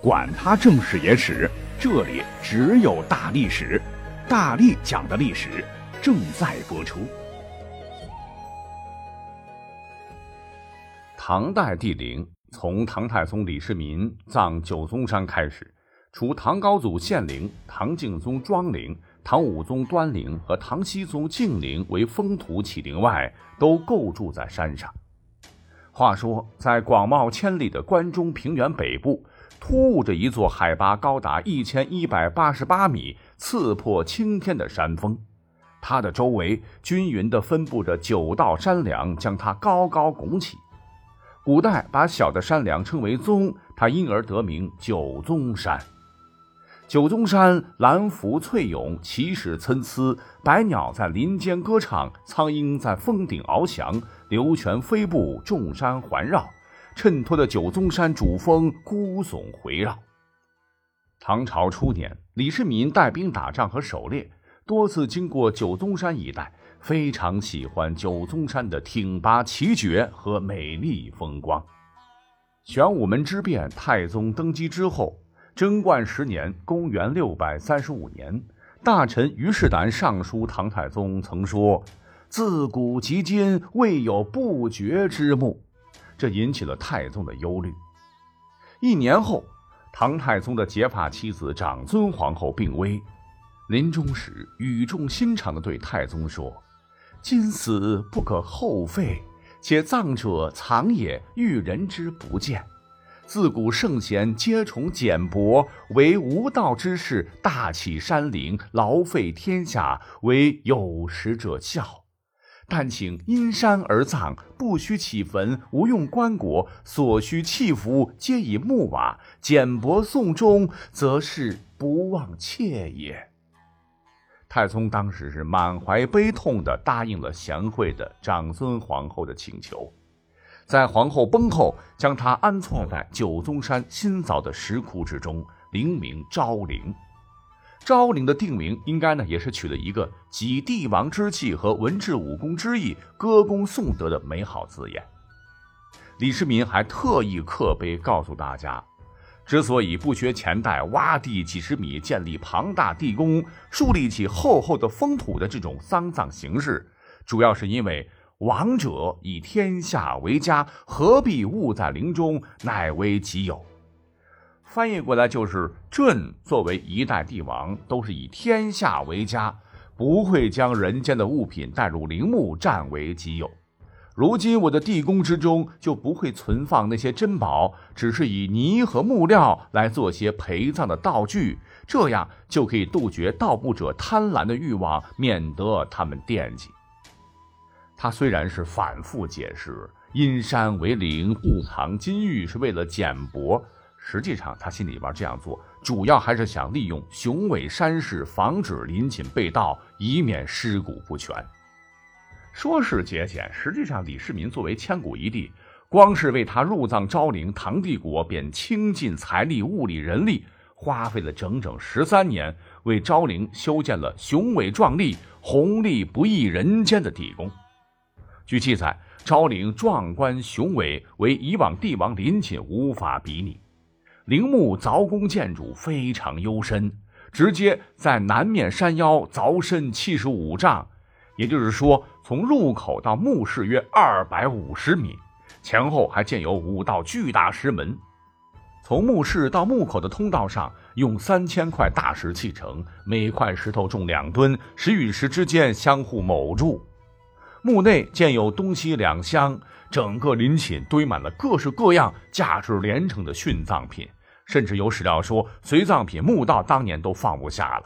管他正史野史，这里只有大历史，大力讲的历史正在播出。唐代帝陵，从唐太宗李世民葬九宗山开始，除唐高祖献陵、唐敬宗庄陵、唐武宗端陵和唐僖宗敬陵为封土起陵外，都构筑在山上。话说，在广袤千里的关中平原北部，突兀着一座海拔高达一千一百八十八米、刺破青天的山峰，它的周围均匀地分布着九道山梁，将它高高拱起。古代把小的山梁称为宗，它因而得名九宗山。九宗山兰浮翠涌，奇石参差，百鸟在林间歌唱，苍鹰在峰顶翱翔，流泉飞瀑，众山环绕，衬托的九宗山主峰孤耸回绕。唐朝初年，李世民带兵打仗和狩猎，多次经过九宗山一带。非常喜欢九宗山的挺拔奇绝和美丽风光。玄武门之变，太宗登基之后，贞观十年（公元635年），大臣于世南上书唐太宗，曾说：“自古及今，未有不绝之墓。”这引起了太宗的忧虑。一年后，唐太宗的结发妻子长尊皇后病危，临终时语重心长地对太宗说。今死不可后废，且葬者藏也，遇人之不见。自古圣贤皆崇简薄，唯无道之士大起山陵，劳费天下，为有识者笑。但请因山而葬，不须起坟，无用棺椁，所需器服皆以木瓦简薄送终，则是不忘妾也。太宗当时是满怀悲痛地答应了贤惠的长孙皇后的请求，在皇后崩后，将她安葬在九宗山新凿的石窟之中，陵名昭陵。昭陵的定名应该呢，也是取了一个集帝王之气和文治武功之意，歌功颂德的美好字眼。李世民还特意刻碑告诉大家。之所以不学前代挖地几十米建立庞大地宫，树立起厚厚的封土的这种丧葬形式，主要是因为王者以天下为家，何必误在陵中，乃为己有。翻译过来就是：朕作为一代帝王，都是以天下为家，不会将人间的物品带入陵墓占为己有。如今我的地宫之中就不会存放那些珍宝，只是以泥和木料来做些陪葬的道具，这样就可以杜绝盗墓者贪婪的欲望，免得他们惦记。他虽然是反复解释阴山为陵，不藏金玉是为了简帛，实际上他心里边这样做，主要还是想利用雄伟山势，防止陵寝被盗，以免尸骨不全。说是节俭，实际上李世民作为千古一帝，光是为他入葬昭陵，唐帝国便倾尽财力、物力、人力，花费了整整十三年，为昭陵修建了雄伟壮丽、宏丽不异人间的地宫。据记载，昭陵壮观雄伟，为以往帝王陵寝无法比拟。陵墓凿工建筑非常幽深，直接在南面山腰凿深七十五丈。也就是说，从入口到墓室约二百五十米，前后还建有五道巨大石门。从墓室到墓口的通道上，用三千块大石砌成，每块石头重两吨，石与石之间相互铆住。墓内建有东西两厢，整个陵寝堆满了各式各样、价值连城的殉葬品，甚至有史料说，随葬品墓道当年都放不下了。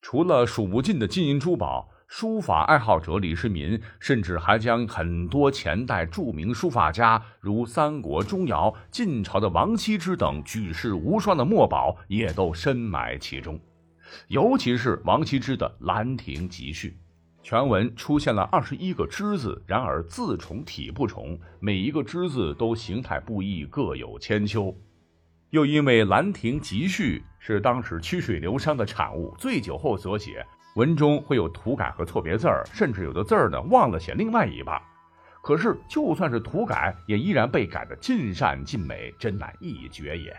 除了数不尽的金银珠宝。书法爱好者李世民甚至还将很多前代著名书法家，如三国、钟繇、晋朝的王羲之等举世无双的墨宝，也都深埋其中。尤其是王羲之的《兰亭集序》，全文出现了二十一个之字，然而字重体不重，每一个之字都形态不一，各有千秋。又因为《兰亭集序》是当时曲水流觞的产物，醉酒后所写。文中会有涂改和错别字儿，甚至有的字儿呢忘了写另外一半。可是就算是涂改，也依然被改得尽善尽美，真乃一绝也。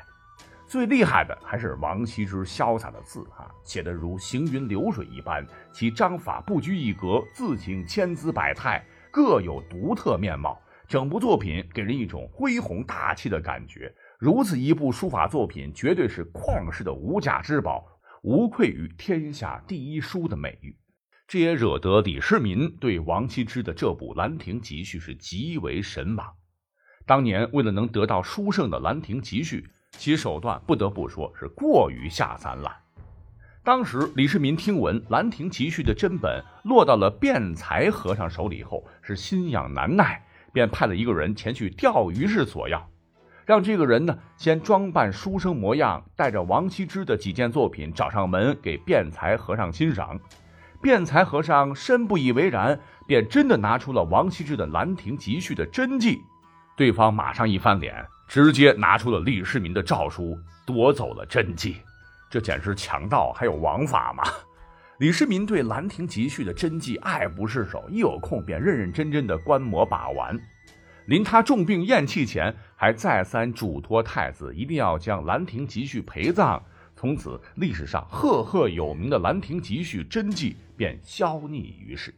最厉害的还是王羲之潇洒的字啊，写得如行云流水一般，其章法不拘一格，字形千姿百态，各有独特面貌。整部作品给人一种恢宏大气的感觉。如此一部书法作品，绝对是旷世的无价之宝，无愧于天下第一书的美誉。这也惹得李世民对王羲之的这部《兰亭集序》是极为神往。当年为了能得到书圣的《兰亭集序》。其手段不得不说是过于下三滥。当时李世民听闻《兰亭集序》的真本落到了辩才和尚手里后，是心痒难耐，便派了一个人前去钓鱼市索要，让这个人呢先装扮书生模样，带着王羲之的几件作品找上门给辩才和尚欣赏。辩才和尚深不以为然，便真的拿出了王羲之的《兰亭集序》的真迹，对方马上一翻脸。直接拿出了李世民的诏书，夺走了真迹，这简直强盗还有王法吗？李世民对《兰亭集序》的真迹爱不释手，一有空便认认真真的观摩把玩。临他重病咽气前，还再三嘱托太子一定要将《兰亭集序》陪葬。从此，历史上赫赫有名的《兰亭集序》真迹便消匿于世。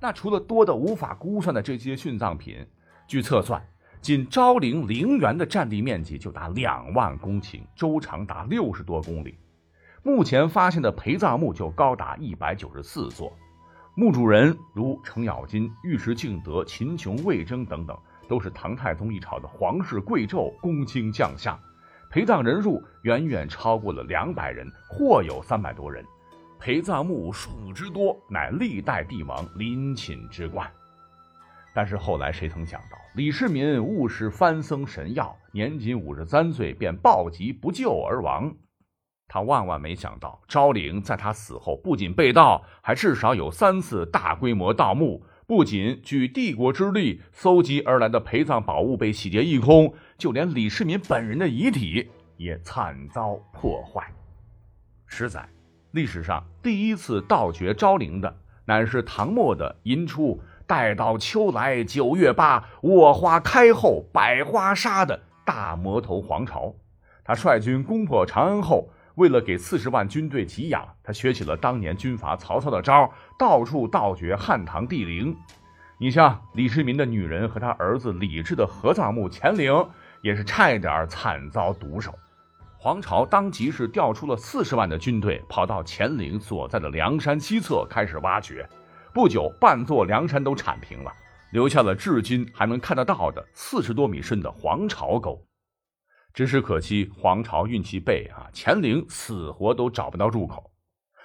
那除了多的无法估算的这些殉葬品，据测算。仅昭陵陵园的占地面积就达两万公顷，周长达六十多公里。目前发现的陪葬墓就高达一百九十四座，墓主人如程咬金、尉迟敬德、秦琼、魏征等等，都是唐太宗一朝的皇室贵胄、公卿将相。陪葬人数远远超过了两百人，或有三百多人。陪葬墓数之多，乃历代帝王陵寝之冠。但是后来谁曾想到，李世民误食番僧神药，年仅五十三岁便暴疾不救而亡。他万万没想到，昭陵在他死后不仅被盗，还至少有三次大规模盗墓。不仅举帝国之力搜集而来的陪葬宝物被洗劫一空，就连李世民本人的遗体也惨遭破坏。十载，历史上第一次盗掘昭陵的，乃是唐末的寅初。待到秋来九月八，我花开后百花杀的大魔头黄巢，他率军攻破长安后，为了给四十万军队给养，他学起了当年军阀曹操的招，到处盗掘汉唐帝陵。你像李世民的女人和他儿子李治的合葬墓乾陵，也是差一点惨遭毒手。黄巢当即是调出了四十万的军队，跑到乾陵所在的梁山西侧开始挖掘。不久，半座梁山都铲平了，留下了至今还能看得到的四十多米深的黄巢沟。只是可惜，黄巢运气背啊，乾陵死活都找不到入口。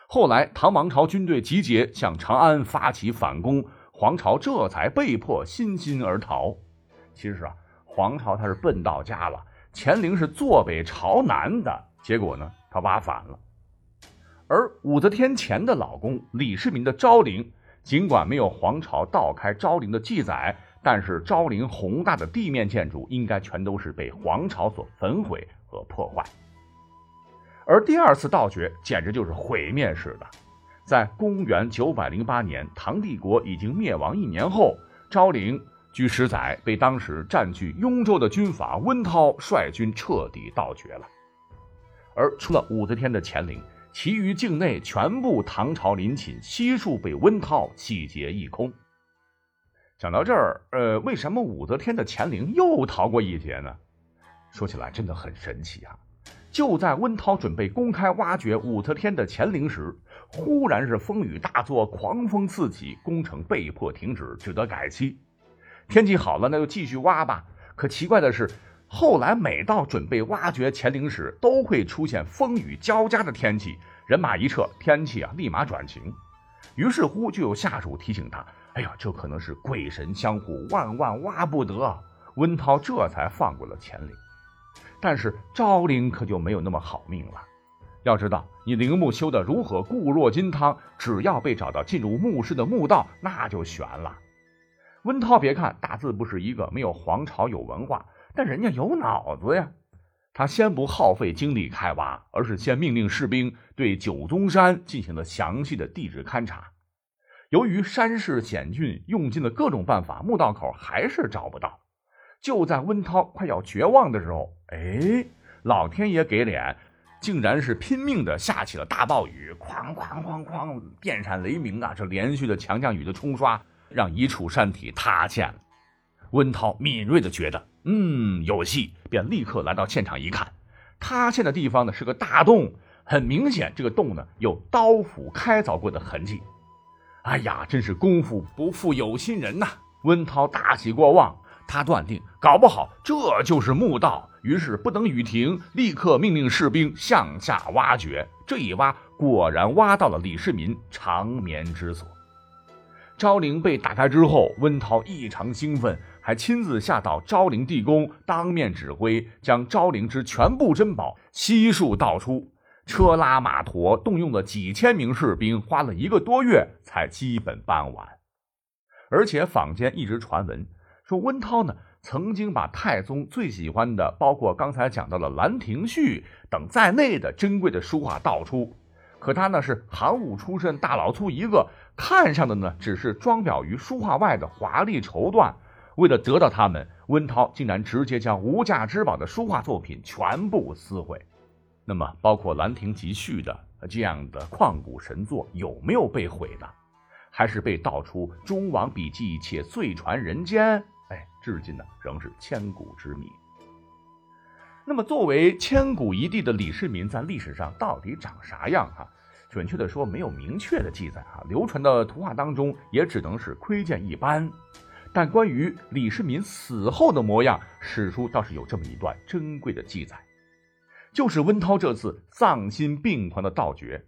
后来，唐王朝军队集结，向长安发起反攻，黄巢这才被迫欣欣而逃。其实啊，黄巢他是笨到家了，乾陵是坐北朝南的，结果呢，他挖反了。而武则天前的老公李世民的昭陵。尽管没有黄巢盗开昭陵的记载，但是昭陵宏大的地面建筑应该全都是被皇朝所焚毁和破坏。而第二次盗掘简直就是毁灭式的。在公元九百零八年，唐帝国已经灭亡一年后，昭陵据史载被当时占据雍州的军阀温韬率军彻底盗掘了。而除了武则天的乾陵。其余境内全部唐朝陵寝悉数被温韬洗劫一空。讲到这儿，呃，为什么武则天的乾陵又逃过一劫呢？说起来真的很神奇啊！就在温韬准备公开挖掘武则天的乾陵时，忽然是风雨大作，狂风四起，工程被迫停止，只得改期。天气好了，那就继续挖吧。可奇怪的是。后来每到准备挖掘乾陵时，都会出现风雨交加的天气，人马一撤，天气啊立马转晴。于是乎，就有下属提醒他：“哎呀，这可能是鬼神相护，万万挖不得。”温涛这才放过了乾陵。但是昭陵可就没有那么好命了。要知道，你陵墓修得如何固若金汤，只要被找到进入墓室的墓道，那就悬了。温涛别看大字不是一个，没有皇朝有文化。但人家有脑子呀，他先不耗费精力开挖，而是先命令士兵对九宗山进行了详细的地质勘察。由于山势险峻，用尽了各种办法，墓道口还是找不到。就在温涛快要绝望的时候，哎，老天爷给脸，竟然是拼命的下起了大暴雨，哐哐哐哐，电闪雷鸣啊！这连续的强降雨的冲刷，让一处山体塌陷了。温涛敏锐的觉得，嗯，有戏，便立刻来到现场一看，塌陷的地方呢是个大洞，很明显，这个洞呢有刀斧开凿过的痕迹。哎呀，真是功夫不负有心人呐！温涛大喜过望，他断定搞不好这就是墓道，于是不等雨停，立刻命令士兵向下挖掘。这一挖，果然挖到了李世民长眠之所。昭陵被打开之后，温涛异常兴奋，还亲自下到昭陵地宫，当面指挥将昭陵之全部珍宝悉数盗出。车拉马驮，动用了几千名士兵，花了一个多月才基本搬完。而且坊间一直传闻说，温涛呢曾经把太宗最喜欢的，包括刚才讲到的《兰亭序》等在内的珍贵的书画盗出。可他呢是行伍出身，大老粗一个，看上的呢只是装裱于书画外的华丽绸缎。为了得到他们，温涛竟然直接将无价之宝的书画作品全部撕毁。那么，包括《兰亭集序》的这样的旷古神作有没有被毁呢？还是被盗出中王笔记且遂传人间？哎，至今呢仍是千古之谜。那么，作为千古一帝的李世民，在历史上到底长啥样？哈，准确的说，没有明确的记载啊。流传的图画当中，也只能是窥见一斑。但关于李世民死后的模样，史书倒是有这么一段珍贵的记载。就是温涛这次丧心病狂的盗掘。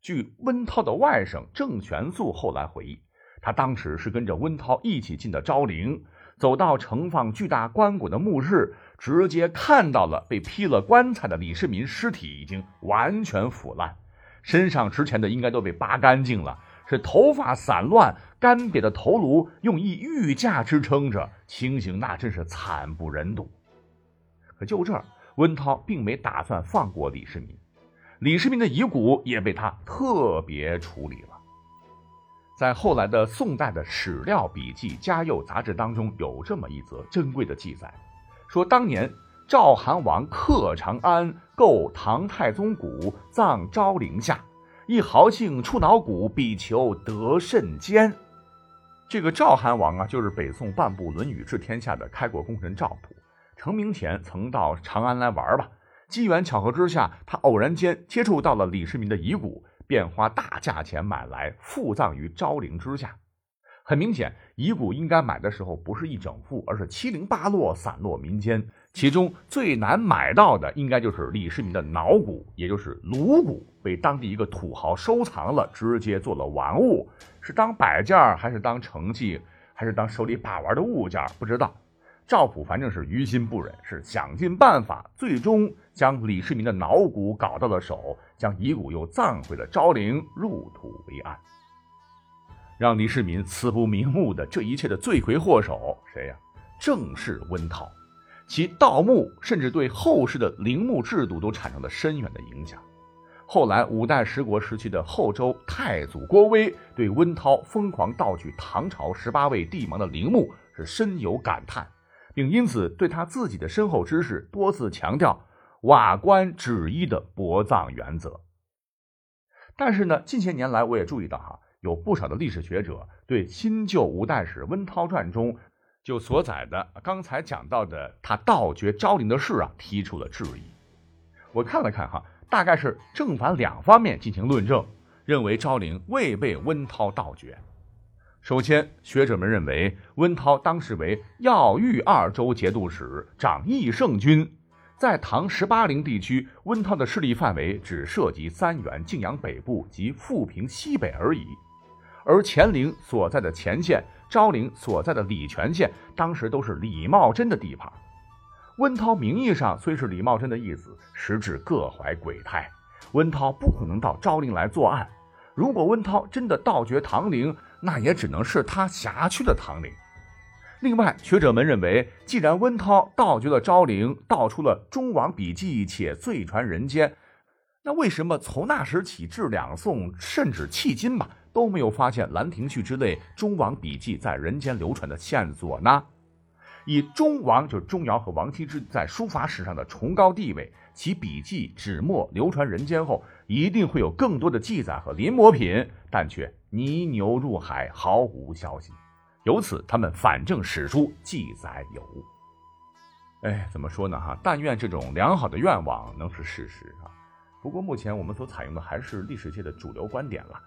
据温涛的外甥郑玄素后来回忆，他当时是跟着温涛一起进的昭陵，走到盛放巨大棺椁的墓室，直接看到了被劈了棺材的李世民尸体已经完全腐烂，身上值钱的应该都被扒干净了，是头发散乱，干瘪的头颅用一玉架支撑着，情形那真是惨不忍睹。可就这儿。温涛并没打算放过李世民，李世民的遗骨也被他特别处理了。在后来的宋代的史料笔记、嘉佑杂志当中，有这么一则珍贵的记载，说当年赵韩王克长安，购唐太宗骨，葬昭陵下，一豪庆出脑骨，比求得甚坚。这个赵韩王啊，就是北宋半部《论语》治天下的开国功臣赵普。成名前曾到长安来玩吧，机缘巧合之下，他偶然间接触到了李世民的遗骨，便花大价钱买来附葬于昭陵之下。很明显，遗骨应该买的时候不是一整副，而是七零八落散落民间。其中最难买到的，应该就是李世民的脑骨，也就是颅骨，被当地一个土豪收藏了，直接做了玩物，是当摆件还是当成绩，还是当手里把玩的物件，不知道。赵普反正是于心不忍，是想尽办法，最终将李世民的脑骨搞到了手，将遗骨又葬回了昭陵，入土为安。让李世民死不瞑目的这一切的罪魁祸首，谁呀？正是温韬。其盗墓甚至对后世的陵墓制度都产生了深远的影响。后来五代十国时期的后周太祖郭威对温韬疯狂盗取唐朝十八位帝王的陵墓是深有感叹。并因此对他自己的深厚知识多次强调“瓦官止一”的薄葬原则。但是呢，近些年来我也注意到哈，有不少的历史学者对新旧五代史温韬传中就所载的刚才讲到的他盗掘昭陵的事啊，提出了质疑。我看了看哈，大概是正反两方面进行论证，认为昭陵未被温韬盗掘。首先，学者们认为温韬当时为耀豫二州节度使，掌义圣军，在唐十八陵地区，温韬的势力范围只涉及三原、泾阳北部及富平西北而已。而乾陵所在的乾县、昭陵所在的礼泉县，当时都是李茂贞的地盘。温韬名义上虽是李茂贞的义子，实质各怀鬼胎。温韬不可能到昭陵来作案。如果温韬真的盗掘唐陵，那也只能是他辖区的唐陵。另外，学者们认为，既然温韬盗掘了昭陵，盗出了中王笔记，且最传人间，那为什么从那时起至两宋，甚至迄今吧，都没有发现《兰亭序》之类中王笔记在人间流传的线索呢？以中王就是钟繇和王羲之在书法史上的崇高地位，其笔迹纸墨流传人间后，一定会有更多的记载和临摹品，但却泥牛入海，毫无消息。由此，他们反正史书记载有误。哎，怎么说呢？哈，但愿这种良好的愿望能是事实啊！不过目前我们所采用的还是历史界的主流观点了。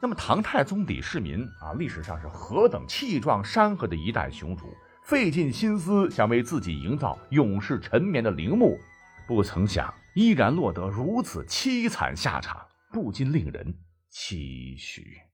那么唐太宗李世民啊，历史上是何等气壮山河的一代雄主，费尽心思想为自己营造永世沉眠的陵墓，不曾想依然落得如此凄惨下场，不禁令人唏嘘。